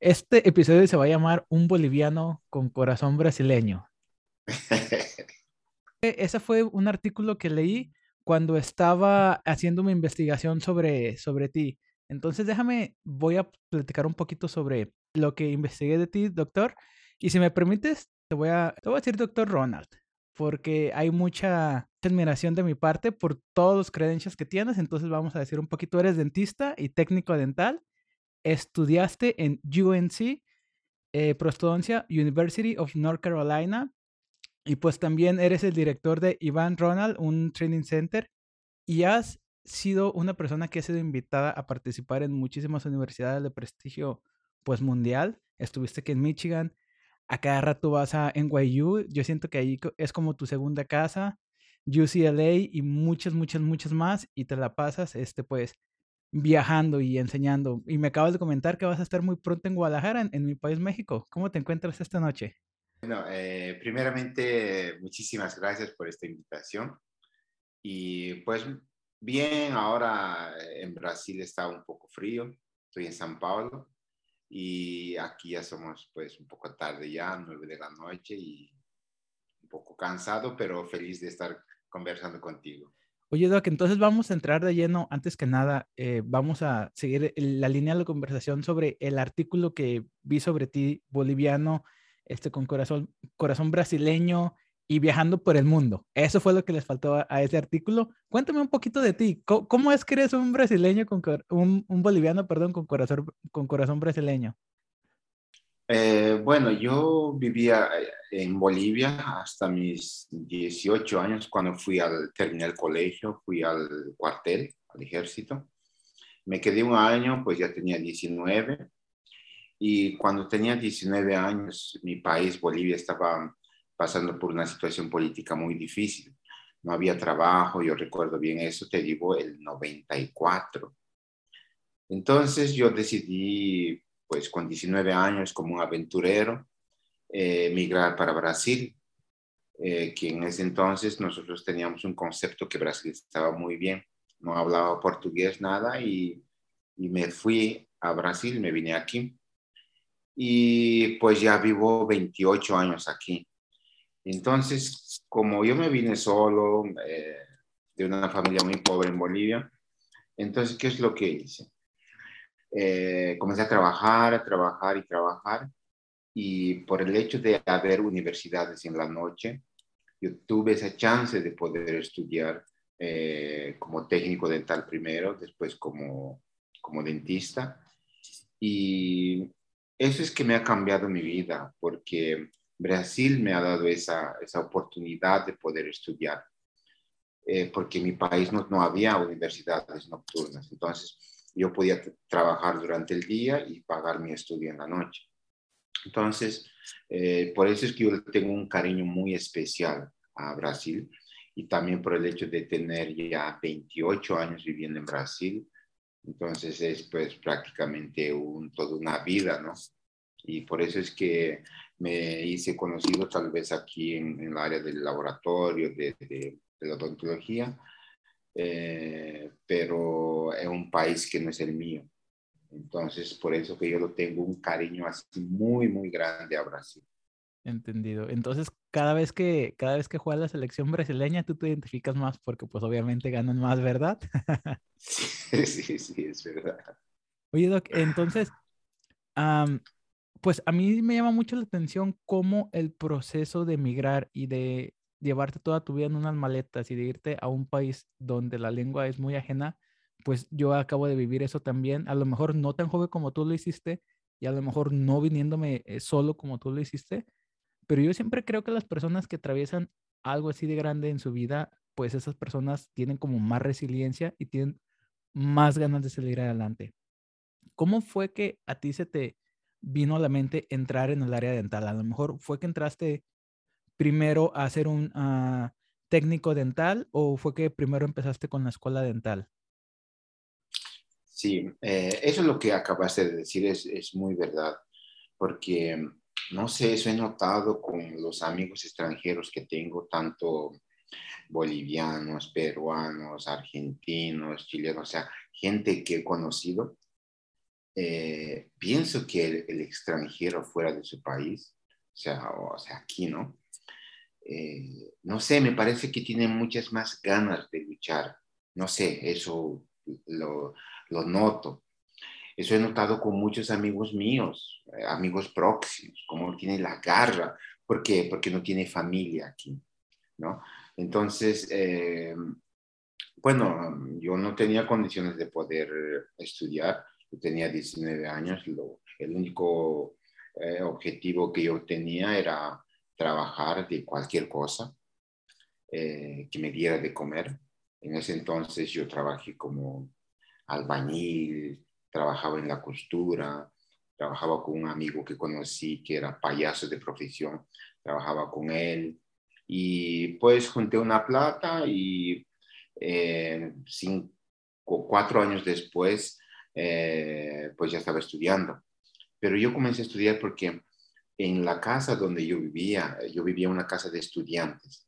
Este episodio se va a llamar Un boliviano con corazón brasileño. E, ese fue un artículo que leí cuando estaba haciendo mi investigación sobre, sobre ti. Entonces déjame, voy a platicar un poquito sobre lo que investigué de ti, doctor. Y si me permites, te voy a, te voy a decir doctor Ronald, porque hay mucha admiración de mi parte por todos los credenciales que tienes. Entonces vamos a decir un poquito, eres dentista y técnico dental estudiaste en UNC, eh, Prostodoncia University of North Carolina, y pues también eres el director de Ivan Ronald, un training center, y has sido una persona que ha sido invitada a participar en muchísimas universidades de prestigio pues mundial. Estuviste aquí en Michigan, a cada rato vas a NYU, yo siento que ahí es como tu segunda casa, UCLA y muchas, muchas, muchas más, y te la pasas, este pues, viajando y enseñando. Y me acabas de comentar que vas a estar muy pronto en Guadalajara, en, mi país, México. ¿Cómo te encuentras esta noche? Bueno, eh, primeramente, muchísimas gracias por esta invitación. Y pues bien, ahora en Brasil está un poco frío, estoy en San Paulo y aquí ya somos pues un poco tarde ya, nueve de la noche y un poco cansado, pero feliz de estar conversando contigo. Oye, Doc, entonces vamos a entrar de lleno. Antes que nada, eh, vamos a seguir la línea de la conversación sobre el artículo que vi sobre ti, boliviano, este, con corazón, corazón brasileño y viajando por el mundo. Eso fue lo que les faltó a, ese artículo. Cuéntame un poquito de ti. ¿Cómo, es que eres un brasileño con un, un, boliviano, perdón, con corazón, con corazón brasileño? Eh, bueno, yo vivía eh, en Bolivia hasta mis 18 años cuando fui al, terminé el colegio, fui al cuartel, al ejército. Me quedé un año, pues ya tenía 19. Y cuando tenía 19 años, mi país, Bolivia, estaba pasando por una situación política muy difícil. No había trabajo, yo recuerdo bien eso, te digo, el 94. Entonces yo decidí pues con 19 años como un aventurero, eh, migrar para Brasil, eh, que en ese entonces nosotros teníamos un concepto que Brasil estaba muy bien, no hablaba portugués nada y, y me fui a Brasil, me vine aquí y pues ya vivo 28 años aquí. Entonces, como yo me vine solo, eh, de una familia muy pobre en Bolivia, entonces, ¿qué es lo que hice? Eh, comencé a trabajar, a trabajar y trabajar. Y por el hecho de haber universidades en la noche, yo tuve esa chance de poder estudiar eh, como técnico dental primero, después como, como dentista. Y eso es que me ha cambiado mi vida, porque Brasil me ha dado esa, esa oportunidad de poder estudiar, eh, porque en mi país no, no había universidades nocturnas. Entonces, yo podía trabajar durante el día y pagar mi estudio en la noche. Entonces, eh, por eso es que yo tengo un cariño muy especial a Brasil y también por el hecho de tener ya 28 años viviendo en Brasil. Entonces es pues prácticamente un, toda una vida, ¿no? Y por eso es que me hice conocido tal vez aquí en, el área del laboratorio de, de, de la odontología, eh, pero es un país que no es el mío. Entonces, por eso que yo lo tengo un cariño así muy, muy grande a Brasil. Entendido. Entonces, cada vez que cada vez que juega la selección brasileña, tú te identificas más porque pues obviamente ganan más, ¿verdad? sí, sí, sí, es verdad. Oye, Doc, entonces, pues a mí me llama mucho la atención cómo el proceso de emigrar y de llevarte toda tu vida en unas maletas y de irte a un país donde la lengua es muy ajena, pues yo acabo de vivir eso también, a lo mejor no tan joven como tú lo hiciste y a lo mejor no viniéndome eh, solo como tú lo hiciste, pero yo siempre creo que las personas que atraviesan algo así de grande en su vida, pues esas personas tienen como más resiliencia y tienen más ganas de salir adelante. ¿Cómo fue que a ti se te vino a la mente entrar en el área dental? A lo mejor fue que entraste primero a ser un ah, técnico dental o fue que primero empezaste con la escuela dental? Sí, eh, eso es lo que acabaste de decir, es, muy verdad, porque no sé, eso he notado con los amigos extranjeros que tengo, tanto bolivianos, peruanos, argentinos, chilenos, o sea, gente que he conocido, eh, pienso que el, extranjero fuera de su país, o sea, o, sea aquí, ¿no? Eh, no sé, me parece que tiene muchas más ganas de luchar. No sé, eso lo, lo noto. Eso he notado con muchos amigos míos, eh, amigos próximos, como tiene la garra. ¿Por qué? Porque no tiene familia aquí, ¿no? Entonces, eh, bueno, yo no tenía condiciones de poder estudiar, yo tenía 19 años, el único objetivo que yo tenía era trabajar de cualquier cosa que me diera de comer. En ese entonces yo trabajé como albañil, trabajaba en la costura, trabajaba con un amigo que conocí que era payaso de profesión, trabajaba con él y pues junté una plata y eh, cinco, cuatro años después eh, pues ya estaba estudiando. Pero yo comencé a estudiar porque en la casa donde yo vivía, yo vivía en una casa de estudiantes.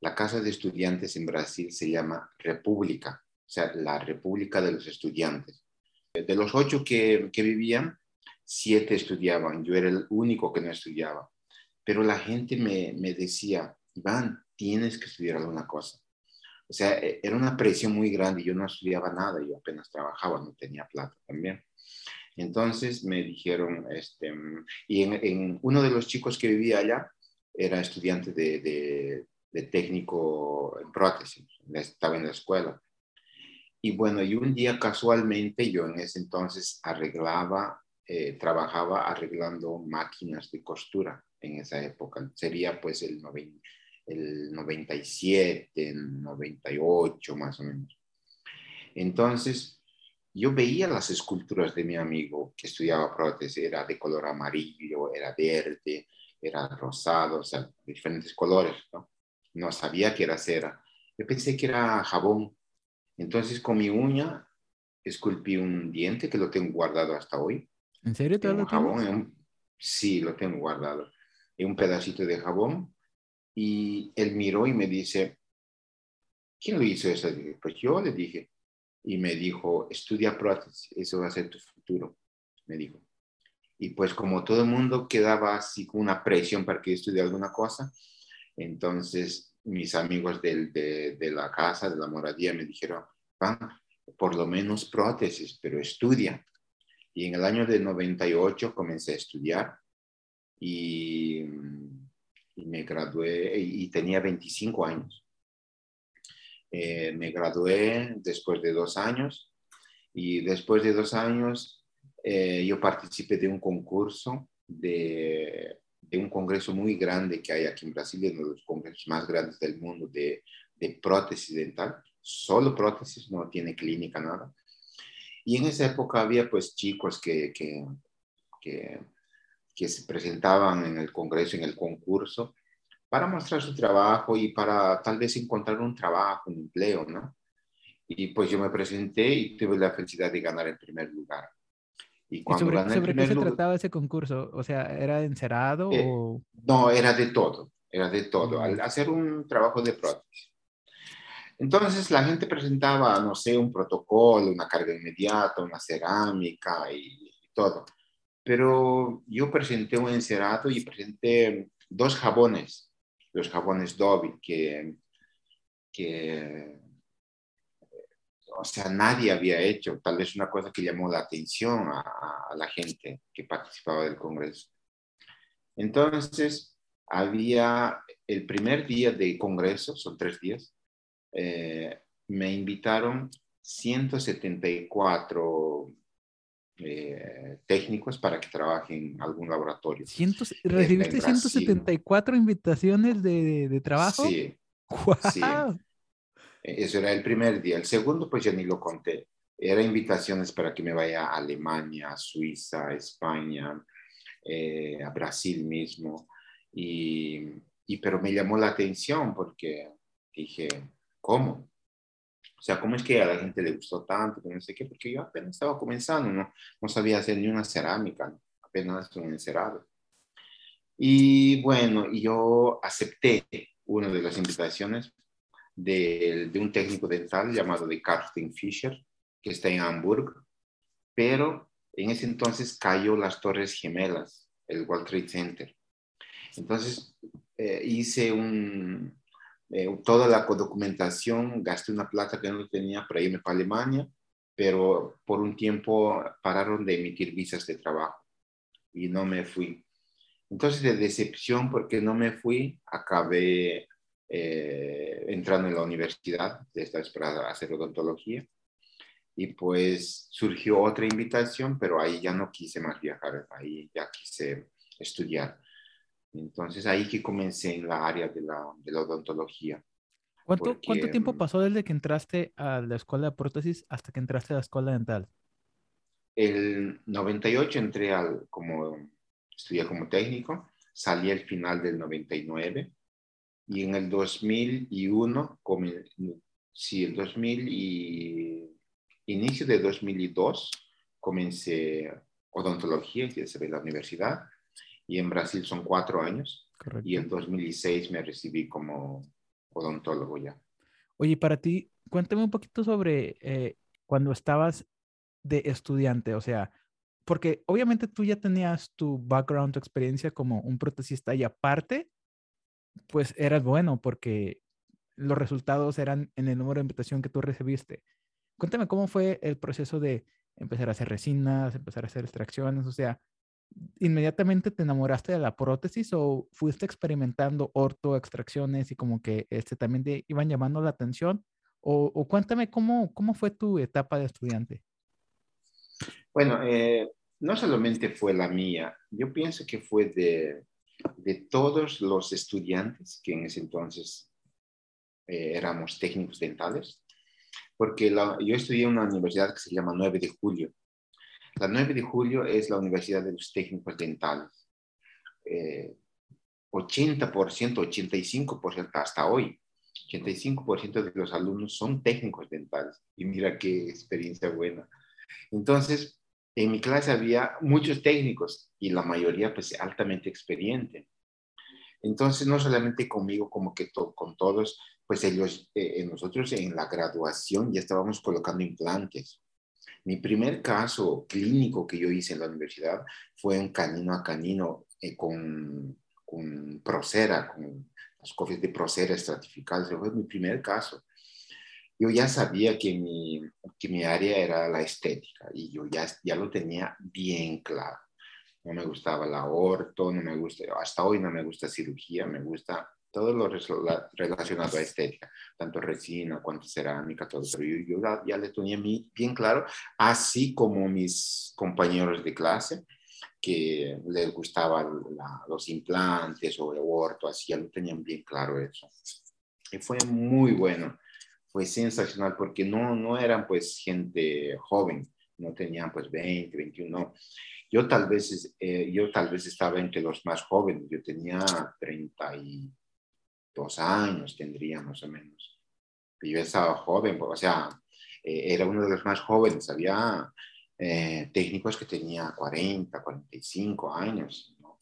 La casa de estudiantes en Brasil se llama República, o sea, la República de los Estudiantes. De los ocho que, vivían, siete estudiaban. Yo era el único que no estudiaba. Pero la gente me, decía, Iván, tienes que estudiar alguna cosa. O sea, e, era una presión muy grande. Yo no estudiaba nada, yo apenas trabajaba, no tenía plata también. Entonces me dijeron, este, y en, uno de los chicos que vivía allá era estudiante de, técnico en prótesis, estaba en la escuela. Y bueno, y un día casualmente yo en ese entonces arreglaba, eh, trabajaba arreglando máquinas de costura en esa época. Sería pues el, el 97, el 98 más o menos. Entonces, yo veía las esculturas de mi amigo que estudiaba prótesis, era de color amarillo, era verde, era rosado, o sea, diferentes colores, ¿no? No sabía que era cera. Yo pensé que era jabón entonces con mi uña esculpí un diente que lo tengo guardado hasta hoy. ¿En serio te lo jabón, Sí, lo tengo guardado. En un pedacito de jabón. Y él miró y me dice, ¿quién lo hizo eso? Pues yo le dije. Y me dijo, estudia prótesis, eso va a ser tu futuro, me dijo. Y pues como todo el mundo quedaba así con una presión para que estudie alguna cosa, entonces mis amigos de, la casa, de la moradía, me dijeron, van, por lo menos prótesis, pero estudia. Y en el año de 98 comencé a estudiar y, me gradué y, tenía 25 años. Eh, me gradué después de dos años y después de dos años eh, yo participé de un concurso de de un congreso muy grande que hay aquí en Brasil, uno de los congresos más grandes del mundo de, de prótesis dental, solo prótesis, no tiene clínica, nada. Y en esa época había pues chicos que, que, que, que se presentaban en el congreso, en el concurso, para mostrar su trabajo y para tal vez encontrar un trabajo, un empleo, ¿no? Y pues yo me presenté y tuve la felicidad de ganar el primer lugar. ¿Y, sobre, qué se trataba ese concurso? O sea, ¿era encerado eh, o...? No, era de todo, era de todo, al hacer un trabajo de prótesis. Entonces la gente presentaba, no sé, un protocolo, una carga inmediata, una cerámica y, todo. Pero yo presenté un encerado y presenté dos jabones, los jabones Dobby, que, que o sea, nadie había hecho, tal vez una cosa que llamó la atención a, la gente que participaba del Congreso. Entonces, había el primer día de Congreso, son tres días, eh, me invitaron 174 eh, técnicos para que trabajen en algún laboratorio. ¿Recibiste 174 invitaciones de, de, trabajo? Sí. sí. Eso era el primer día. El segundo, pues ya ni lo conté. Era invitaciones para que me vaya a Alemania, a Suiza, a España, eh, a Brasil mismo. Y, y, pero me llamó la atención porque dije, ¿cómo? O sea, ¿cómo es que a la gente le gustó tanto? no sé qué, porque yo apenas estaba comenzando, no, no sabía hacer ni una cerámica, apenas un encerado. Y bueno, yo acepté una de las invitaciones de, un técnico dental llamado de Carsten Fischer, que está en Hamburgo, pero en ese entonces cayó las Torres Gemelas, el World Trade Center. Entonces eh, hice un, eh, toda la documentación, gasté una plata que no tenía para irme para Alemania, pero por un tiempo pararon de emitir visas de trabajo y no me fui. Entonces, de decepción, porque no me fui, acabé eh, entrando en la universidad, esta vez para hacer odontología. Y pues surgió otra invitación, pero ahí ya no quise más viajar, ahí ya quise estudiar. Entonces ahí que comencé en la área de la, de la odontología. ¿Cuánto, ¿Cuánto tiempo pasó desde que entraste a la escuela de prótesis hasta que entraste a la escuela dental? El 98 entré al, como, estudié como técnico, salí al final del 99 y en el 2001, sí, el 2000 y inicio de 2002 comencé odontología, que se ve la universidad, y en Brasil son cuatro años. Y en 2006 me recibí como odontólogo ya. Oye, para ti, cuéntame un poquito sobre eh, cuando estabas de estudiante, o sea, porque obviamente tú ya tenías tu background, tu experiencia como un protesista y aparte, pues eras bueno porque los resultados eran en el número de invitación que tú recibiste. Cuéntame cómo fue el proceso de empezar a hacer resinas, empezar a hacer extracciones, o sea, ¿inmediatamente te enamoraste de la prótesis o fuiste experimentando orto, extracciones y como que este, también te iban llamando la atención? O, cuéntame cómo, cómo fue tu etapa de estudiante. Bueno, eh, no solamente fue la mía, yo pienso que fue de, de todos los estudiantes que en ese entonces eh, éramos técnicos dentales, porque yo estudié en una universidad que se llama 9 de Julio, la 9 de julio es la Universidad de los Técnicos Dentales. 80%, 85% hasta hoy, 85% de los alumnos son técnicos dentales. Y mira qué experiencia buena. Entonces, en mi clase había muchos técnicos y la mayoría pues altamente experiente. Entonces, no solamente conmigo, como que con todos, pues ellos, eh, nosotros en la graduación ya estábamos colocando implantes. Mi primer caso clínico que yo hice en la universidad fue un canino a canino eh, con, con Procera, con las copias de Procera estratificadas. Fue mi primer caso. Yo ya sabía que mi, que mi área era la estética y yo ya, ya lo tenía bien claro. No me gustaba la orto, no me gusta, hasta hoy no me gusta cirugía, me gusta todo lo relacionado a estética, tanto resina cuanto cerámica, todo eso. Yo, yo ya, le tenía bien claro, así como mis compañeros de clase, que les gustaban los implantes o el orto, así ya lo tenían bien claro eso. Y fue muy bueno, fue sensacional porque no, no eran pues gente joven, no tenían pues 20, 21, no. Yo tal vez, eh, yo tal vez estaba entre los más jóvenes, yo tenía 30 y dos años tendría más o menos. Yo estaba joven, o sea, eh, era uno de los más jóvenes. Había eh, técnicos que tenía 40, 45 años, ¿no?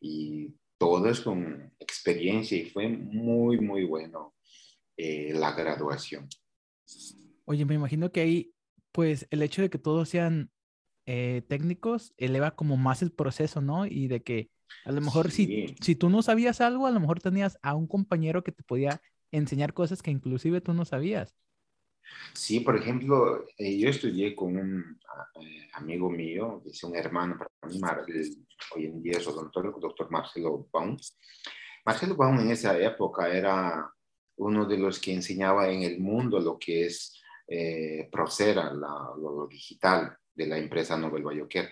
Y todos con experiencia y fue muy, muy bueno eh, la graduación. Oye, me imagino que ahí, pues el hecho de que todos sean técnicos eleva como más el proceso, ¿no? Y de que a lo mejor si, si tú no sabías algo, a lo mejor tenías a un compañero que te podía enseñar cosas que inclusive tú no sabías. Sí, por ejemplo, eh, yo estudié con un eh, amigo mío, que es un hermano para mí, hoy en día es odontólogo, el doctor Marcelo Baum. Marcelo Baum en esa época era uno de los que enseñaba en el mundo lo que es eh, Procera, lo, digital de la empresa Nobel Bayoquer.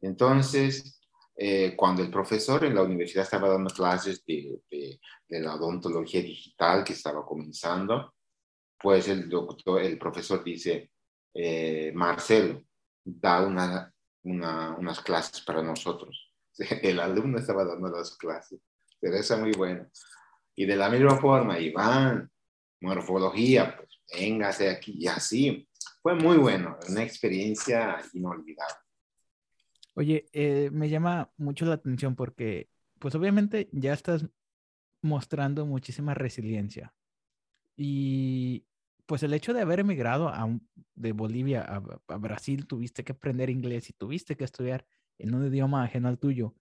Entonces, eh, cuando el profesor en la universidad estaba dando clases de, de, la odontología digital que estaba comenzando, pues el, doctor, el profesor dice, eh, Marcelo, da una, una, unas clases para nosotros. El alumno estaba dando las clases, pero eso es muy bueno. Y de la misma forma, Iván, morfología, pues véngase aquí y así. Fue muy bueno, una experiencia inolvidable. Oye, eh, me llama mucho la atención porque, pues obviamente ya estás mostrando muchísima resiliencia. Y pues el hecho de haber emigrado a de Bolivia a, a, Brasil, tuviste que aprender inglés y tuviste que estudiar en un idioma ajeno al tuyo.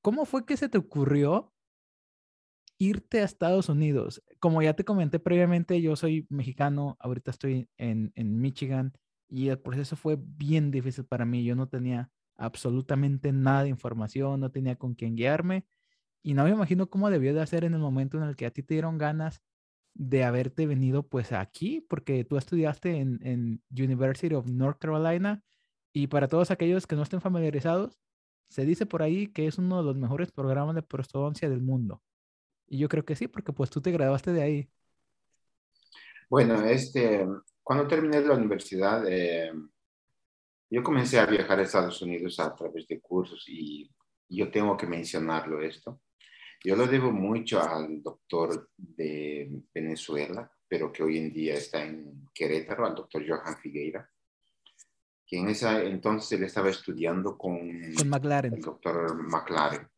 ¿Cómo fue que se te ocurrió irte a Estados Unidos? Como ya te comenté previamente, yo soy mexicano, ahorita estoy en, en Michigan y el proceso fue bien difícil para mí. Yo no tenía absolutamente nada de información, no tenía con quién guiarme y no me imagino cómo debió de hacer en el momento en el que a ti te dieron ganas de haberte venido pues aquí, porque tú estudiaste en, en University of North Carolina y para todos aquellos que no estén familiarizados, se dice por ahí que es uno de los mejores programas de prostodoncia del mundo. Y yo creo que sí, porque pues tú te graduaste de ahí. Bueno, este, cuando terminé la universidad, eh, yo comencé a viajar a Estados Unidos a través de cursos y yo tengo que mencionarlo esto. Yo lo debo mucho al doctor de Venezuela, pero que hoy en día está en Querétaro, al doctor Johan Figueira, que en esa entonces él estaba estudiando con, con McLaren. el doctor McLaren.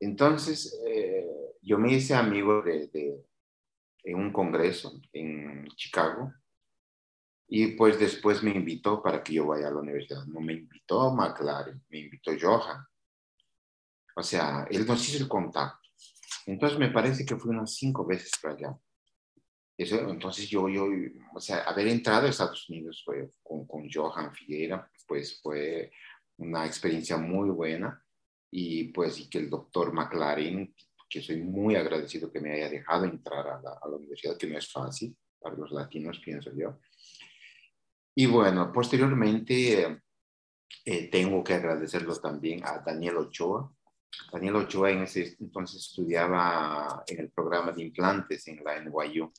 Entonces, eh, yo me hice amigo de, de, en un congreso en Chicago y pues después me invitó para que yo vaya a la universidad. No me invitó McLaren, me invitó Johan. O sea, él nos hizo el contacto. Entonces me parece que fue unas cinco veces para allá. Eso, entonces yo, yo, o sea, haber entrado a Estados Unidos fue, con, con Johan Figuera, pues fue una experiencia muy buena. Y pues y que el doctor McLaren, que soy muy agradecido que me haya dejado entrar a la, a la universidad, que no es fácil para los latinos, pienso yo y bueno, posteriormente eh, tengo que agradecerlo también a Daniel Ochoa. Daniel Ochoa en ese entonces estudiaba en el programa de implantes en la NYU.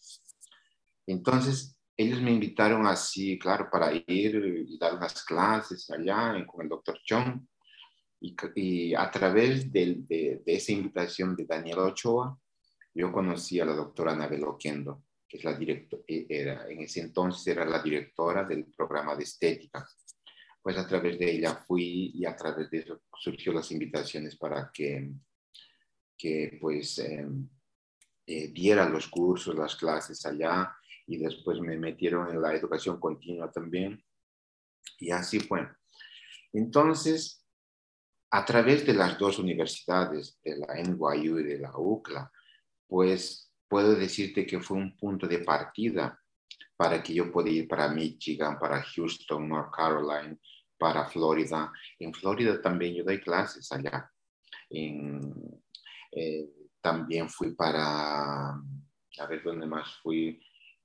Entonces, ellos me invitaron así, claro, para ir y dar unas clases allá con el doctor Chong. Y, a través de, de, de, esa invitación de Daniel Ochoa, yo conocí a la doctora Anabel Oquendo que es la directora, e, era, en ese entonces era la directora del programa de estética. Pues a través de ella fui y a través de eso surgió las invitaciones para que, que pues eh, eh, diera los cursos, las clases allá y después me metieron en la educación continua también. Y así fue. Entonces, a través de las dos universidades, de la NYU y de la UCLA, pues puedo decirte que fue un punto de partida para que yo pueda ir para Michigan, para Houston, North Carolina, para Florida. En Florida también yo doy clases allá. En, eh, también fui para, a ver dónde más fui,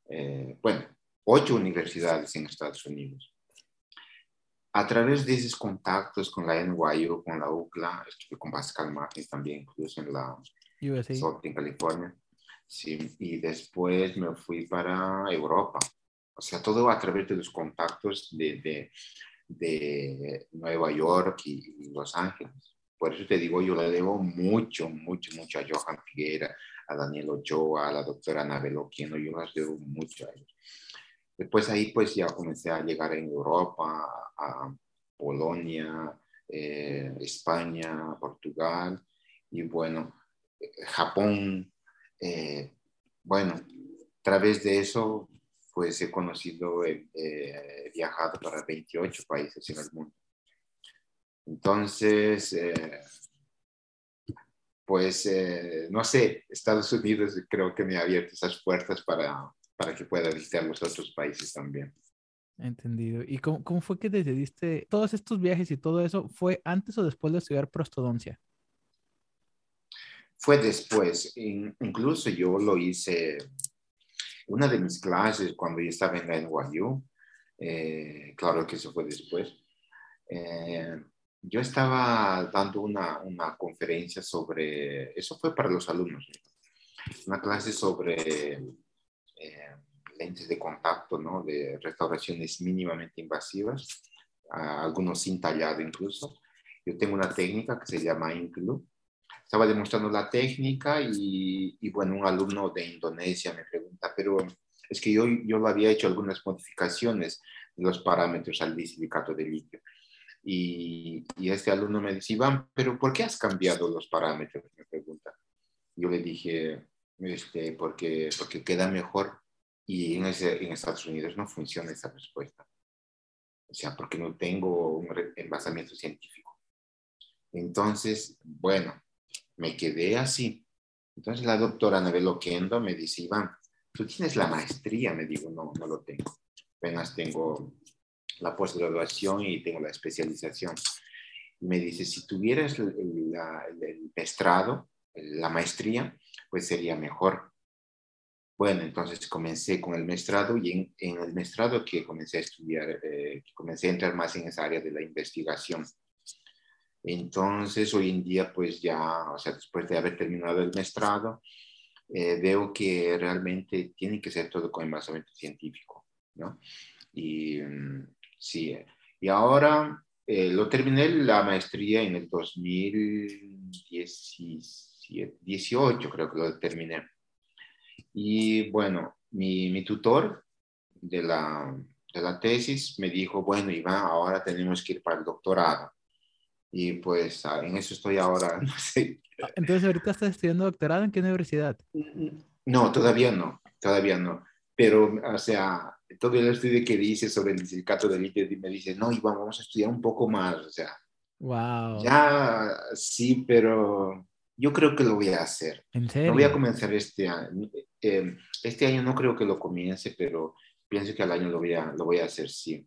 eh, bueno, ocho universidades en Estados Unidos. A través de esos contactos con la NYU, con la UCLA, estuve con Pascal Martin también, incluso en la USA. en California. Sí, y después me fui para Europa. O sea, todo a través de los contactos de, de, de Nueva York y, Los Ángeles. Por eso te digo, yo le debo mucho, mucho, mucho a Johan Figuera, a Daniel Ochoa, a la doctora Anabel Oquino, yo las debo mucho a ellos. Después ahí pues ya comencé a llegar en Europa, a Polonia, eh, España, Portugal y bueno, Japón, eh, bueno, a través de eso, pues he conocido, eh, he viajado para 28 países en el mundo. Entonces, eh, pues, no sé, Estados Unidos creo que me ha abierto esas puertas para, para que pueda visitar los otros países también. Entendido. ¿Y cómo, cómo, fue que decidiste todos estos viajes y todo eso? ¿Fue antes o después de estudiar prostodoncia? Fue después. incluso yo lo hice, una de mis clases cuando yo estaba en la NYU, eh, claro que eso fue después, eh, yo estaba dando una, una, conferencia sobre, eso fue para los alumnos, una clase sobre eh, lentes de contacto, ¿no? De restauraciones mínimamente invasivas, algunos sin tallado incluso. Yo tengo una técnica que se llama INCLU, estaba demostrando la técnica y, y, bueno, un alumno de Indonesia me pregunta, pero es que yo, yo lo había hecho algunas modificaciones de los parámetros al disilicato de litio. Y, y, este alumno me dice, Iván, pero ¿por qué has cambiado los parámetros? Me pregunta. Yo le dije, este, porque, porque queda mejor Y en, ese, en Estados Unidos no funciona esa respuesta. O sea, porque no tengo un envasamiento científico. Entonces, bueno, me quedé así. Entonces la doctora Anabel Oquendo me dice, Iván, tú tienes la maestría. Me digo, no, no lo tengo. Apenas tengo la postgraduación y tengo la especialización. Me dice, si tuvieras el, el, mestrado, la maestría, pues sería mejor. Bueno, entonces comencé con el mestrado y en, el mestrado que comencé a estudiar, eh, comencé a entrar más en esa área de la investigación. Entonces, hoy en día, pues ya, o sea, después de haber terminado el mestrado, eh, veo que realmente tiene que ser todo con envasamiento científico, ¿no? Y mm, sí, y ahora eh, lo terminé la maestría en el 2018, creo que lo terminé. Y bueno, mi, mi tutor de la, de la tesis me dijo, bueno, Iván, ahora tenemos que ir para el doctorado. Y pues ah, en eso estoy ahora, no sé. Entonces, ¿ahorita estás estudiando doctorado en qué universidad? No, todavía no, todavía no. Pero, o sea, todo el estudio que dice sobre el silicato de litio me dice, no, Iván, vamos a estudiar un poco más, o sea. Wow. Ya, sí, pero yo creo que lo voy a hacer. ¿En serio? Lo voy a comenzar este año. Eh, este año no creo que lo comience, pero pienso que al año lo voy a, lo voy a hacer, sí.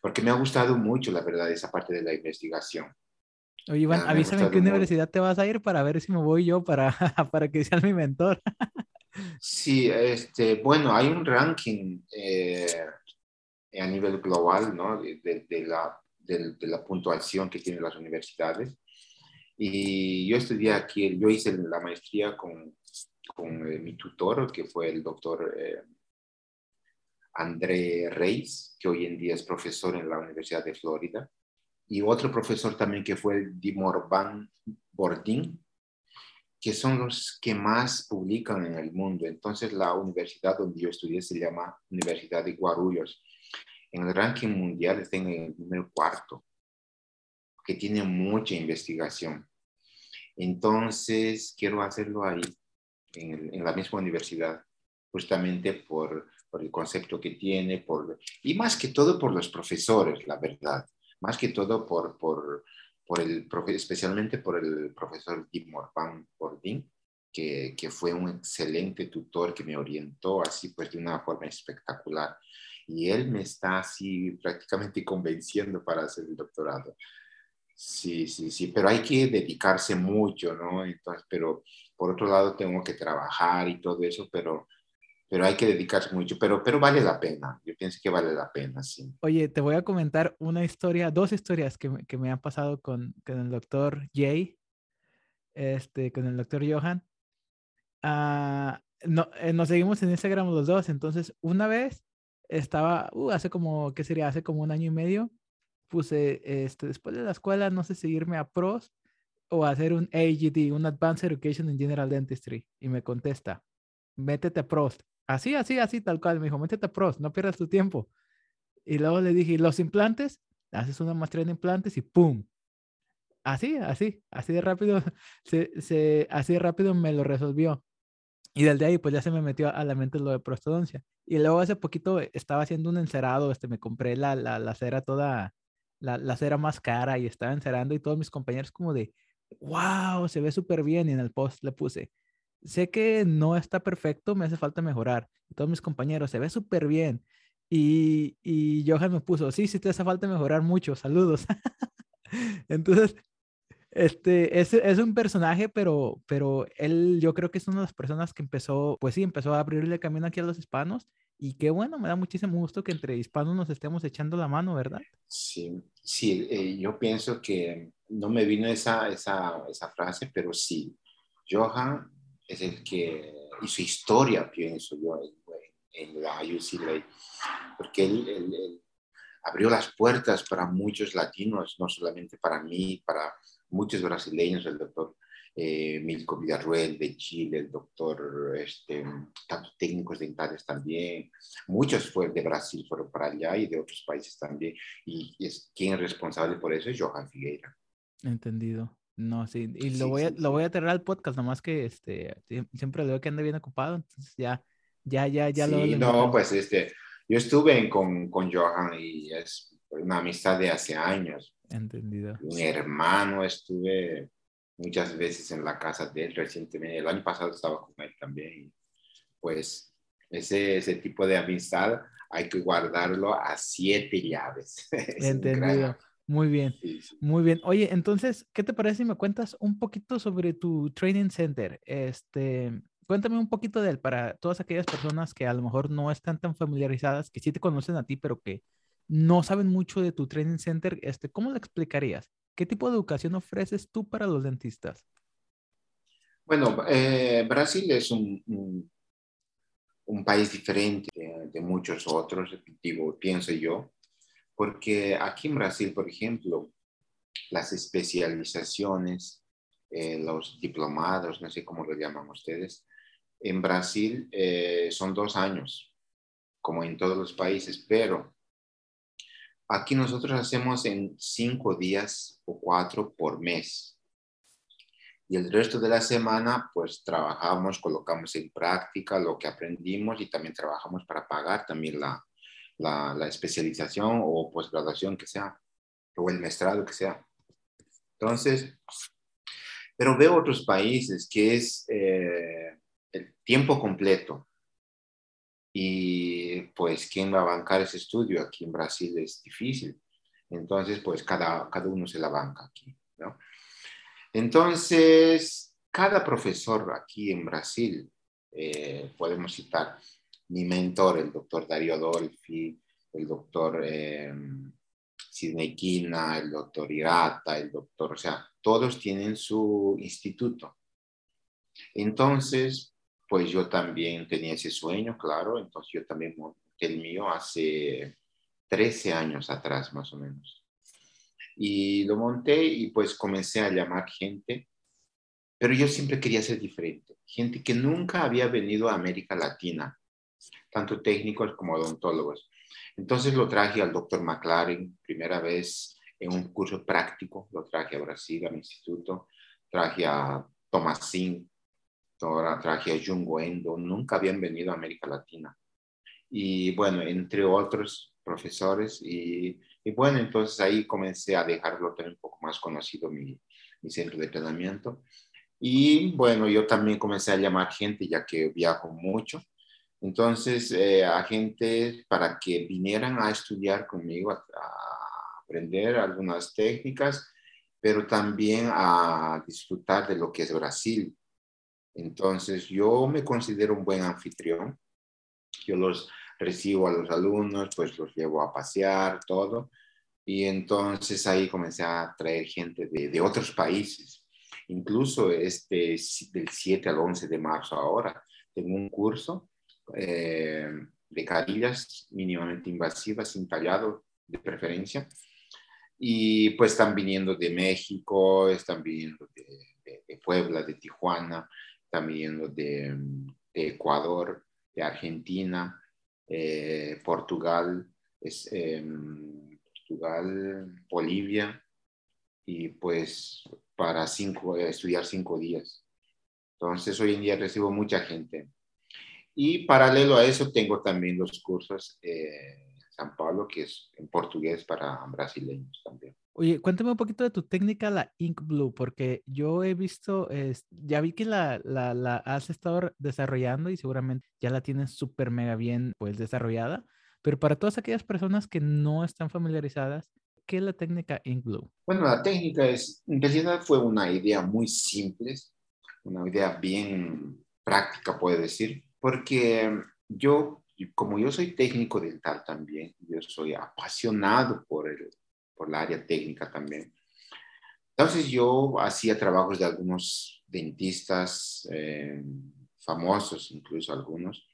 Porque me ha gustado mucho, la verdad, esa parte de la investigación. Oye, Iván, avísame en qué universidad te vas a ir para ver si me voy yo para, para que seas mi mentor. sí, este, bueno, hay un ranking eh, a nivel global, ¿no? De, la, de, la, puntuación que tienen las universidades. Y yo estudié aquí, yo hice la maestría con, con eh, mi tutor, que fue el doctor eh, André Reis, que hoy en día es profesor en la Universidad de Florida y otro profesor también que fue Dimor Van Bordín, que son los que más publican en el mundo. Entonces la universidad donde yo estudié se llama Universidad de Guarulhos. En el ranking mundial está en el número cuarto, que tiene mucha investigación. Entonces quiero hacerlo ahí, en, en la misma universidad, justamente por, por el concepto que tiene, por, y más que todo por los profesores, la verdad más que todo por, por, por el, especialmente por el profesor Tim Morvan Bordín, que, que, fue un excelente tutor que me orientó así pues de una forma espectacular. Y él me está así prácticamente convenciendo para hacer el doctorado. Sí, sí, sí, pero hay que dedicarse mucho, ¿no? Entonces, pero por otro lado tengo que trabajar y todo eso, pero pero hay que dedicarse mucho, pero, pero vale la pena, yo pienso que vale la pena, sí. Oye, te voy a comentar una historia, dos historias que, que me han pasado con, con, el doctor Jay, este, con el doctor Johan. Ah, no, eh, nos seguimos en Instagram los dos, entonces una vez estaba, uh, hace como, ¿qué sería? Hace como un año y medio, puse, este, después de la escuela, no sé si irme a PROS o hacer un AGD, un Advanced Education in General Dentistry, y me contesta, métete a PROS Así, así, así, tal cual. Me dijo, métete a pros, no pierdas tu tiempo. Y luego le dije, ¿los implantes? Haces una maestría en implantes y ¡pum! Así, así, así de rápido, se, se, así de rápido me lo resolvió. Y desde ahí, pues ya se me metió a la mente lo de prostodoncia. Y luego hace poquito estaba haciendo un encerado, este, me compré la, la, la cera toda, la, la, cera más cara y estaba encerando y todos mis compañeros como de, wow, se ve súper bien. Y en el post le puse, sé que no está perfecto, me hace falta mejorar. todos mis compañeros, se ve súper bien. Y, y Johan me puso, sí, sí te hace falta mejorar mucho, saludos. Entonces, este, es, es, un personaje, pero, pero él yo creo que es una de las personas que empezó, pues sí, empezó a abrirle camino aquí a los hispanos. Y qué bueno, me da muchísimo gusto que entre hispanos nos estemos echando la mano, ¿verdad? Sí, sí, eh, yo pienso que no me vino esa, esa, esa frase, pero sí, Johan es el que hizo historia, pienso yo, en, la UCLA, porque él, abrió las puertas para muchos latinos, no solamente para mí, para muchos brasileños, el doctor eh, Milko Villarruel de Chile, el doctor, este, tanto técnicos dentales también, muchos fue de Brasil fueron para allá y de otros países también, y, es, quien es responsable por eso es Johan Figueira. Entendido. No, sí, y lo, voy a, lo voy a tener al podcast, nomás que este, siempre veo que anda bien ocupado, entonces ya Ya, ya, ya sí, lo No, pues este, yo estuve con, con Johan y es una amistad de hace años. Entendido. Mi hermano estuve muchas veces en la casa de él recientemente. El año pasado estaba con él también. Pues ese, ese tipo de amistad hay que guardarlo a siete llaves. Entendido. Muy bien, muy bien. Oye, entonces, ¿qué te parece si me cuentas un poquito sobre tu training center? Este, cuéntame un poquito de él para todas aquellas personas que a lo mejor no están tan familiarizadas, que sí te conocen a ti, pero que no saben mucho de tu training center. Este, ¿cómo lo explicarías? ¿Qué tipo de educación ofreces tú para los dentistas? Bueno, eh, Brasil es un, un, país diferente de, muchos otros, digo, pienso yo porque aquí en Brasil, por ejemplo, las especializaciones, eh, los diplomados, no sé cómo lo llaman ustedes, en Brasil eh, son dos años, como en todos los países, pero aquí nosotros hacemos en cinco días o cuatro por mes. Y el resto de la semana, pues trabajamos, colocamos en práctica lo que aprendimos y también trabajamos para pagar también la, la, especialización o posgraduación que sea, o el maestrado que sea. Entonces, pero veo otros países que es eh, el tiempo completo. Y pues, ¿quién va a bancar ese estudio? Aquí en Brasil es difícil. Entonces, pues cada, cada uno se la banca aquí. Entonces, cada profesor aquí en Brasil, eh, podemos citar, mi mentor, el doctor Darío Dolfi, el doctor eh, Sidney Quina, el doctor Irata, el doctor, o sea, todos tienen su instituto. Entonces, pues yo también tenía ese sueño, claro, entonces yo también monté el mío hace 13 años atrás, más o menos. Y lo monté y pues comencé a llamar gente, pero yo siempre quería ser diferente, gente que nunca había venido a América Latina tanto técnicos como odontólogos. Entonces lo traje al doctor McLaren, primera vez en un curso práctico, lo traje a Brasil, a mi instituto, traje a Tomasín, traje a Jungo Endo, nunca habían venido a América Latina. Y bueno, entre otros profesores, y, bueno, entonces ahí comencé a dejarlo tener un poco más conocido mi, mi centro de entrenamiento. Y bueno, yo también comencé a llamar gente, ya que viajo mucho, entonces, eh, a gente para que vinieran a estudiar conmigo, a, aprender algunas técnicas, pero también a disfrutar de lo que es Brasil. Entonces, yo me considero un buen anfitrión. Yo los recibo a los alumnos, pues los llevo a pasear, todo. Y entonces ahí comencé a traer gente de, de otros países. Incluso este, del 7 al 11 de marzo ahora, tengo un curso eh, de carillas mínimamente invasivas, sin tallado de preferencia. Y pues están viniendo de México, están viniendo de, Puebla, de Tijuana, están viniendo de, Ecuador, de Argentina, eh, Portugal, es, em, Portugal, Bolivia, y pues para cinco, estudiar cinco días. Entonces hoy en día recibo mucha gente y paralelo a eso tengo también los cursos en San Pablo, que es en portugués para brasileños también. Oye, cuéntame un poquito de tu técnica, la Ink Blue, porque yo he visto, ya vi que la, la, la, has estado desarrollando y seguramente ya la tienes súper mega bien pues desarrollada, pero para todas aquellas personas que no están familiarizadas, ¿qué es la técnica Ink Blue? Bueno, la técnica es, en realidad fue una idea muy simple, una idea bien práctica, puede decir, porque yo, como yo soy técnico dental también, yo soy apasionado por el, por el área técnica también. Entonces yo hacía trabajos de algunos dentistas eh, famosos, incluso algunos,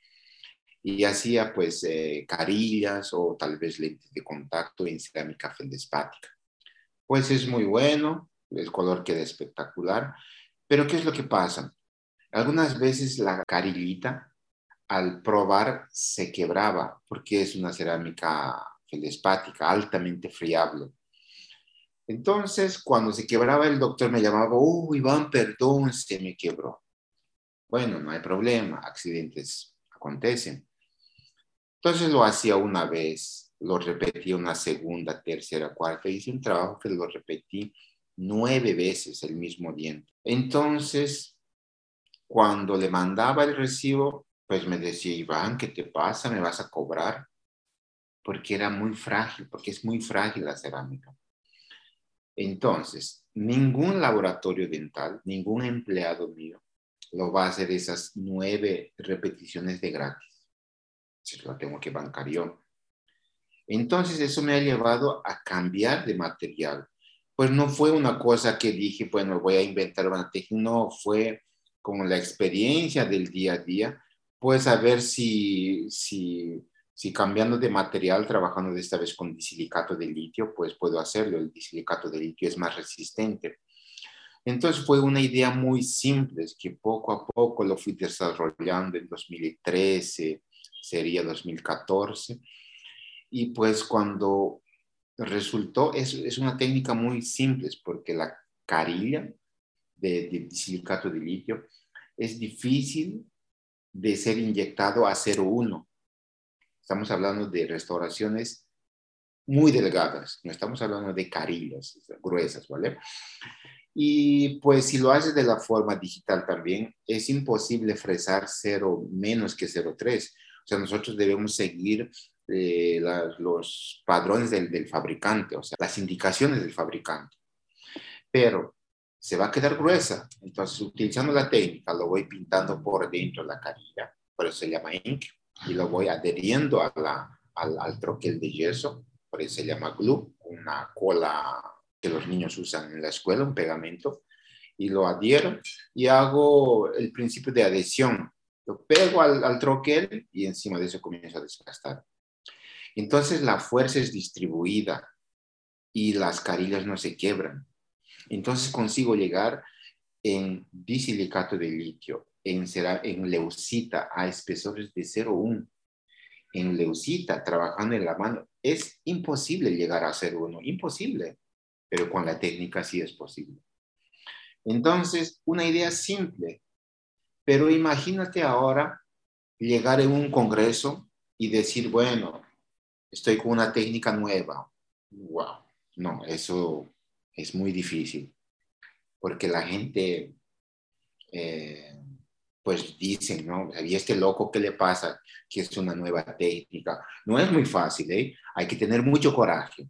y hacía pues eh, carillas o tal vez lentes de contacto en cerámica feldespática. Pues es muy bueno, el color queda espectacular, pero ¿qué es lo que pasa? Algunas veces la carillita al probar se quebraba porque es una cerámica feldespática altamente friable. Entonces, cuando se quebraba, el doctor me llamaba, oh, Iván, perdón, se me quebró. Bueno, no hay problema, accidentes acontecen. Entonces lo hacía una vez, lo repetí una segunda, tercera, cuarta. Hice un trabajo que lo repetí nueve veces el mismo diente. Entonces, cuando le mandaba el recibo, pues me decía, Iván, ¿qué te pasa? ¿Me vas a cobrar? Porque era muy frágil, porque es muy frágil la cerámica. Entonces, ningún laboratorio dental, ningún empleado mío lo va a hacer esas nueve repeticiones de gratis. Si lo tengo que bancar yo. Entonces, eso me ha llevado a cambiar de material. Pues no fue una cosa que dije, bueno, voy a inventar una técnica, no, fue con la experiencia del día a día, a ver si, si si cambiando de material, trabajando de esta vez con disilicato de litio, pues puedo hacerlo. El disilicato de litio es más resistente. Entonces fue una idea muy simple, es que poco a poco lo fui desarrollando en 2013, sería 2014. Y pues cuando resultó, es, es una técnica muy simple, porque la carilla de, de disilicato de litio es difícil de ser inyectado a 0,1 Estamos hablando de restauraciones muy delgadas, no estamos hablando de carillas gruesas, ¿vale? Y pues si lo haces de la forma digital también, es imposible fresar 0 menos que 0,3. O sea, nosotros debemos seguir eh, los padrones del, del, fabricante, o sea, las indicaciones del fabricante. Pero se va a quedar gruesa, entonces utilizando la técnica lo voy pintando por dentro la carilla, por eso se llama ink y lo voy adheriendo a la, al, al troquel de yeso, por eso se llama glue, una cola que los niños usan en la escuela, un pegamento, y lo adhiero y hago el principio de adhesión. Lo pego al, al troquel y encima de eso comienzo a desgastar. Entonces la fuerza es distribuida y las carillas no se quiebran. Entonces consigo llegar en disilicato de litio en, en leucita a espesores de 0,1. En leucita, trabajando en la mano, es imposible llegar a 0,1, imposible, pero con la técnica sí es posible. Entonces, una idea simple, pero imagínate ahora llegar en un congreso y decir, bueno, estoy con una técnica nueva. Wow, no, eso es muy difícil, porque la gente eh, pues dicen, ¿no? ¿Y este loco qué le pasa? Que es una nueva técnica. No es muy fácil, ¿eh? Hay que tener mucho coraje.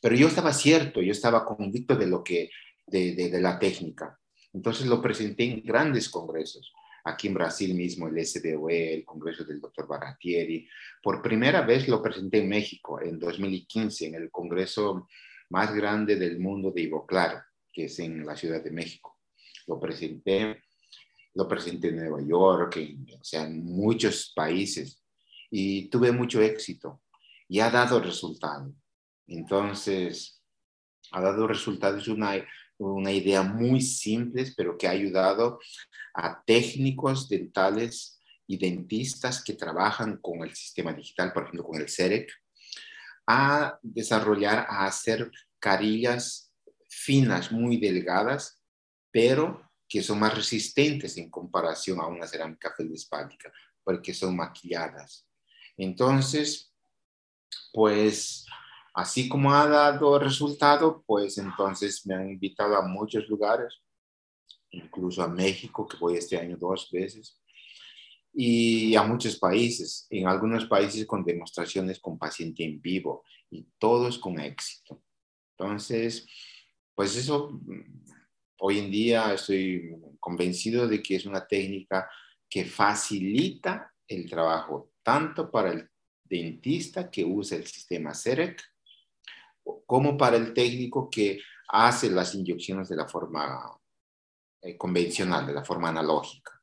Pero yo estaba cierto, yo estaba convicto de lo que, de, de, la técnica. Entonces lo presenté en grandes congresos. Aquí en Brasil mismo, el SDOE, el Congreso del Dr. Baratieri. Por primera vez lo presenté en México, en 2015, en el Congreso más grande del mundo de Ivoclar, que es en la Ciudad de México. Lo presenté lo presenté en Nueva York, en, o sea, en muchos países y tuve mucho éxito y ha dado resultado. Entonces, ha dado resultados una, una idea muy simple, pero que ha ayudado a técnicos dentales y dentistas que trabajan con el sistema digital, por ejemplo, con el CEREC, a desarrollar, a hacer carillas finas, muy delgadas, pero que son más resistentes en comparación a una cerámica feldespática, porque son maquilladas. Entonces, pues así como ha dado resultado, pues entonces me han invitado a muchos lugares, incluso a México, que voy este año dos veces, y a muchos países, en algunos países con demostraciones con paciente en vivo, y todos con éxito. Entonces, pues eso hoy en día estoy convencido de que es una técnica que facilita el trabajo tanto para el dentista que usa el sistema CEREC como para el técnico que hace las inyecciones de la forma eh, convencional, de la forma analógica,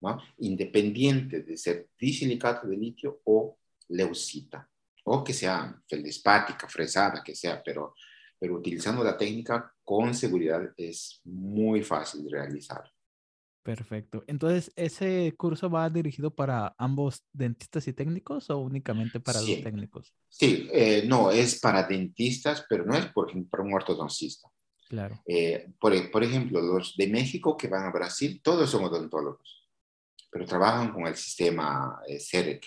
¿no? independiente de ser disilicato de litio o leucita, o que sea feldespática, fresada, que sea, pero pero utilizando la técnica con seguridad es muy fácil de realizar. Perfecto. Entonces, ¿ese curso va dirigido para ambos dentistas y técnicos o únicamente para los técnicos? Sí, eh, no, es para dentistas, pero no es por ejemplo para un ortodoncista. Claro. Eh, por, por, ejemplo, los de México que van a Brasil, todos son odontólogos. Pero trabajan con el sistema eh.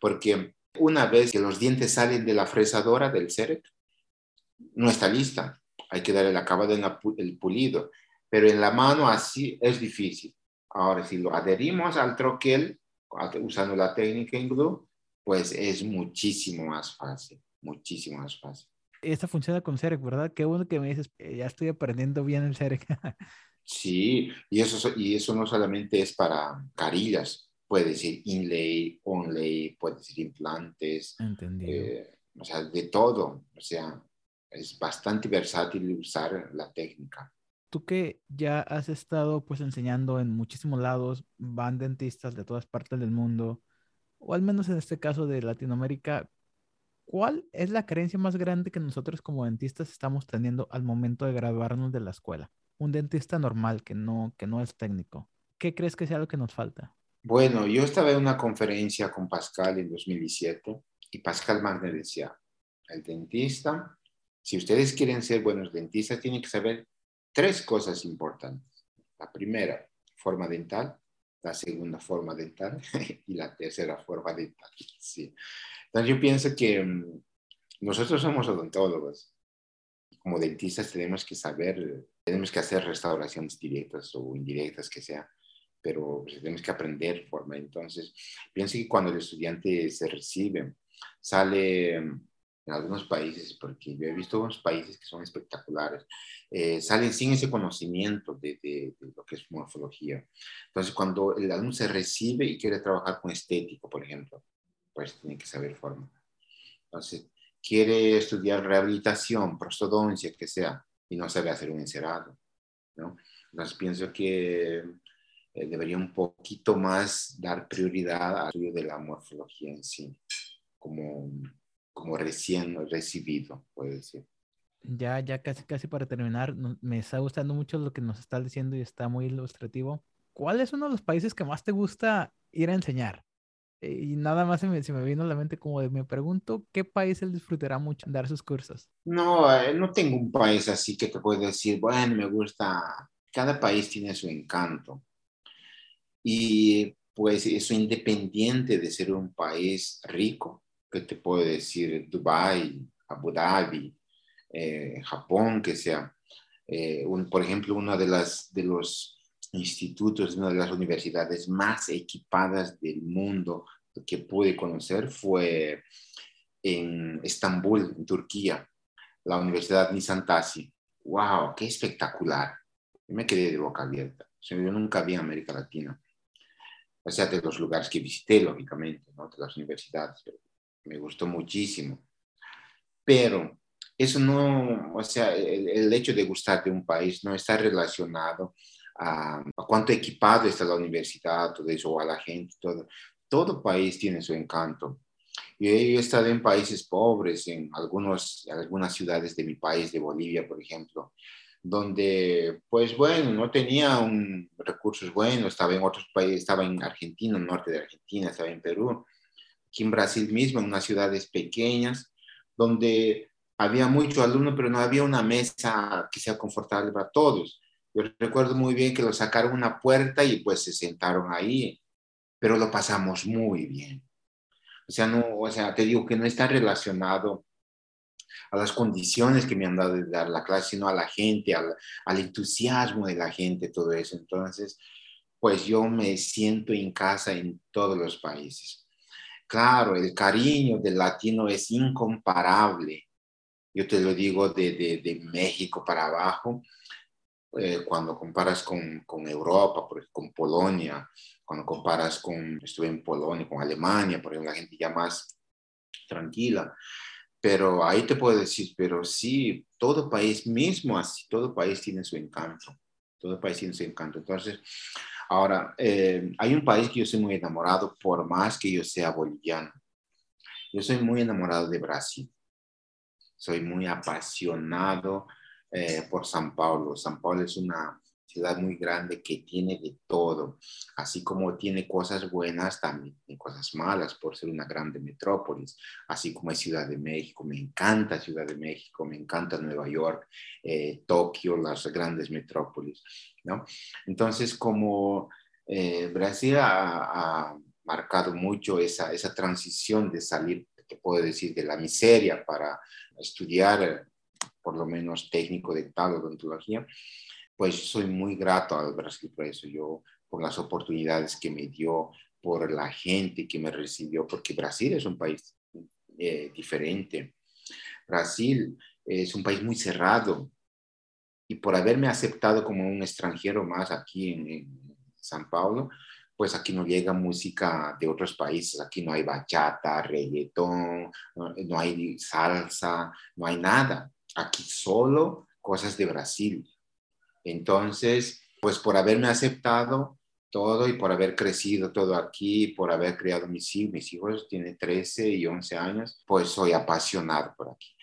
Porque una vez que los dientes salen de la fresadora del CEREC, no está lista. Hay que dar el acabado en el pulido. Pero en la mano así es difícil. Ahora, si lo adherimos al troquel, usando la técnica en glue, pues es muchísimo más fácil, muchísimo más fácil. Esta funciona con CEREC, ¿verdad? Qué bueno que me dices, ya estoy aprendiendo bien el CEREC. sí, y eso, y eso no solamente es para carillas, puede ser inlay, onlay, puede ser implantes, eh, o sea, de todo, o sea, es bastante versátil usar la técnica. Tú que ya has estado pues enseñando en muchísimos lados, van dentistas de todas partes del mundo, o al menos en este caso de Latinoamérica, ¿cuál es la creencia más grande que nosotros como dentistas estamos teniendo al momento de graduarnos de la escuela? Un dentista normal que no, que no es técnico. ¿Qué crees que sea lo que nos falta? Bueno, yo estaba en una conferencia con Pascal en 2017 y Pascal me decía, el dentista, si ustedes quieren ser buenos dentistas, tienen que saber tres cosas importantes. La primera, forma dental la segunda forma dental y la tercera forma dental. Sí. Entonces yo pienso que mm, nosotros somos odontólogos. Como dentistas tenemos que saber, tenemos que hacer restauraciones directas o indirectas que sea, pero pues, tenemos que aprender forma. Entonces, pienso que cuando el estudiante se recibe, sale mm, en algunos países, porque yo he visto unos países que son espectaculares, eh, salen sin ese conocimiento de, de, lo que es morfología. Entonces, cuando el alumno se recibe y quiere trabajar con estético, por ejemplo, pues tiene que saber forma. Entonces, quiere estudiar rehabilitación, prostodoncia, que sea, y no sabe hacer un encerado, ¿no? Entonces, pienso que eh, debería un poquito más dar prioridad al estudio de la morfología en sí, como como recién recibido, puede decir. Ya, ya casi, casi para terminar, me está gustando mucho lo que nos estás diciendo y está muy ilustrativo. ¿Cuál es uno de los países que más te gusta ir a enseñar? Y nada más se me, se me vino a la mente como de, me pregunto, ¿qué país él disfrutará mucho dar sus cursos? No, eh, no tengo un país así que te puedo decir, bueno, me gusta, cada país tiene su encanto. Y pues eso independiente de ser un país rico, ¿qué te puedo decir? Dubai, Abu Dhabi, eh, Japón, que sea. Eh, por ejemplo, uno de, las, de los institutos, una de las universidades más equipadas del mundo que pude conocer fue en Estambul, en Turquía, la Universidad Nisantasi. ¡Wow! ¡Qué espectacular! Me quedé de boca abierta. yo nunca vi América Latina. O sea, de los lugares que visité, lógicamente, ¿no? de las universidades, me gustó muchísimo. Pero eso no, o sea, el, hecho de gustar de un país no está relacionado a, cuánto equipado está la universidad, todo eso, o a la gente, todo. Todo país tiene su encanto. Yo he estado en países pobres, en algunos, algunas ciudades de mi país, de Bolivia, por ejemplo, donde, pues bueno, no tenía un, recursos buenos, estaba en otros países, estaba en Argentina, en el norte de Argentina, estaba en Perú, aquí en Brasil mismo, en unas ciudades pequeñas, donde había muchos alumnos, pero no había una mesa que sea confortable para todos. Yo recuerdo muy bien que lo sacaron una puerta y pues se sentaron ahí, pero lo pasamos muy bien. O sea, no, o sea, te digo que no está relacionado a las condiciones que me han dado de dar la clase, sino a la gente, al, al entusiasmo de la gente, todo eso. Entonces, pues yo me siento en casa en todos los países. Claro, el cariño del latino es incomparable. Yo te lo digo de, México para abajo, eh, cuando comparas con, Europa, con Polonia, cuando comparas con, estuve en Polonia, con Alemania, por ejemplo, la gente ya más tranquila. Pero ahí te puedo decir, pero sí, todo país mismo así, todo país tiene su encanto, todo país tiene su encanto. Entonces, Ahora, eh, hay un país que yo soy muy enamorado, por más que yo sea boliviano. Yo soy muy enamorado de Brasil. Soy muy apasionado eh, por San Paulo. San Paulo es una ciudad muy grande que tiene de todo, así como tiene cosas buenas, también tiene cosas malas por ser una grande metrópolis, así como es Ciudad de México, me encanta Ciudad de México, me encanta Nueva York, eh, Tokio, las grandes metrópolis, ¿no? Entonces, como Eh, Brasil ha, marcado mucho esa, esa transición de salir, te puedo decir, de la miseria para estudiar, por lo menos técnico de tal odontología, pues soy muy grato al Brasil por eso, yo, por las oportunidades que me dio, por la gente que me recibió, porque Brasil es un país eh, diferente. Brasil es un país muy cerrado y por haberme aceptado como un extranjero más aquí en, San Paulo, pues aquí no llega música de otros países, aquí no hay bachata, reggaetón, no hay salsa, no hay nada, aquí solo cosas de Brasil. Entonces, pues por haberme aceptado todo y por haber crecido todo aquí, por haber criado mis hijos, mis hijos tienen 13 y 11 años, pues soy apasionado por aquí,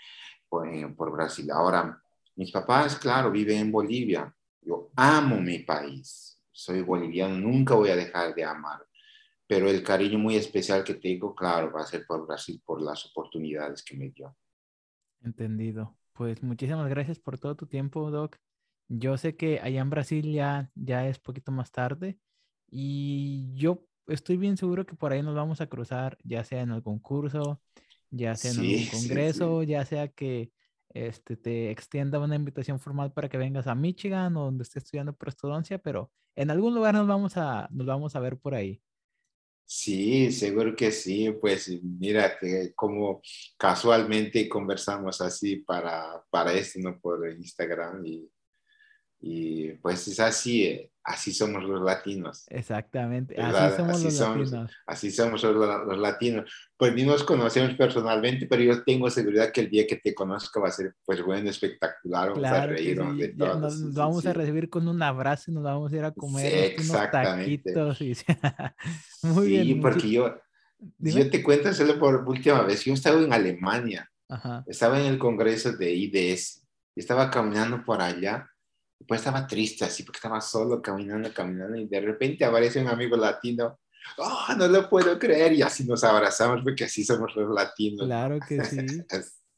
eh, por Brasil. Ahora, mis papás, claro, viven en Bolivia. Yo amo mi país. Soy boliviano, nunca voy a dejar de amar. Pero el cariño muy especial que tengo, claro, va a ser por Brasil, por las oportunidades que me dio. Entendido. Pues muchísimas gracias por todo tu tiempo, Doc. Yo sé que allá en Brasil ya, ya es poquito más tarde y yo estoy bien seguro que por ahí nos vamos a cruzar, ya sea en algún curso, ya sea en algún congreso, ya sea que este, te extienda una invitación formal para que vengas a Michigan o donde estés estudiando prostodoncia, pero en algún lugar nos vamos a, nos vamos a ver por ahí. Sí, seguro que sí. Pues mira, que como casualmente conversamos así para, para esto, ¿no? Por Instagram y y pues es así, eh, así somos los latinos. Exactamente, así somos los latinos. Así somos los, latinos. Pues ni nos conocemos personalmente, pero yo tengo seguridad que el día que te conozca va a ser pues bueno, espectacular, vamos a reír de Nos, vamos a recibir con un abrazo y nos vamos a ir a comer unos taquitos. Y... Muy bien. Sí, porque yo, yo te cuento solo por última vez, yo estaba en Alemania, estaba en el congreso de IDS, estaba caminando por allá pues estaba triste así porque estaba solo caminando, caminando y de repente aparece un amigo latino. ¡Oh, no lo puedo creer! Y así nos abrazamos porque así somos los latinos. Claro que sí.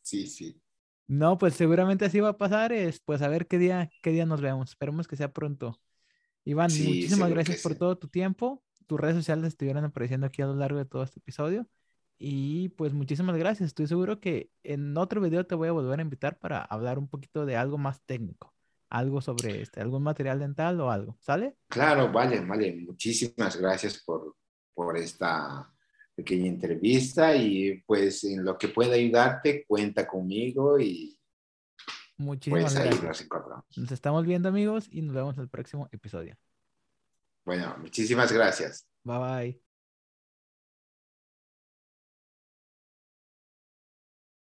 sí, sí. No, pues seguramente así va a pasar. Es, pues a ver qué día, qué día nos vemos. Esperemos que sea pronto. Iván, muchísimas gracias por todo tu tiempo. Tus redes sociales estuvieron apareciendo aquí a lo largo de todo este episodio. Y pues muchísimas gracias. Estoy seguro que en otro video te voy a volver a invitar para hablar un poquito de algo más técnico algo sobre este, algún material dental o algo, ¿sale? Claro, vale, vale. Muchísimas gracias por, por esta pequeña entrevista y pues en lo que pueda ayudarte, cuenta conmigo y Muchísimas pues, gracias. nos encontramos. Nos estamos viendo amigos y nos vemos en el próximo episodio. Bueno, muchísimas gracias. Bye bye.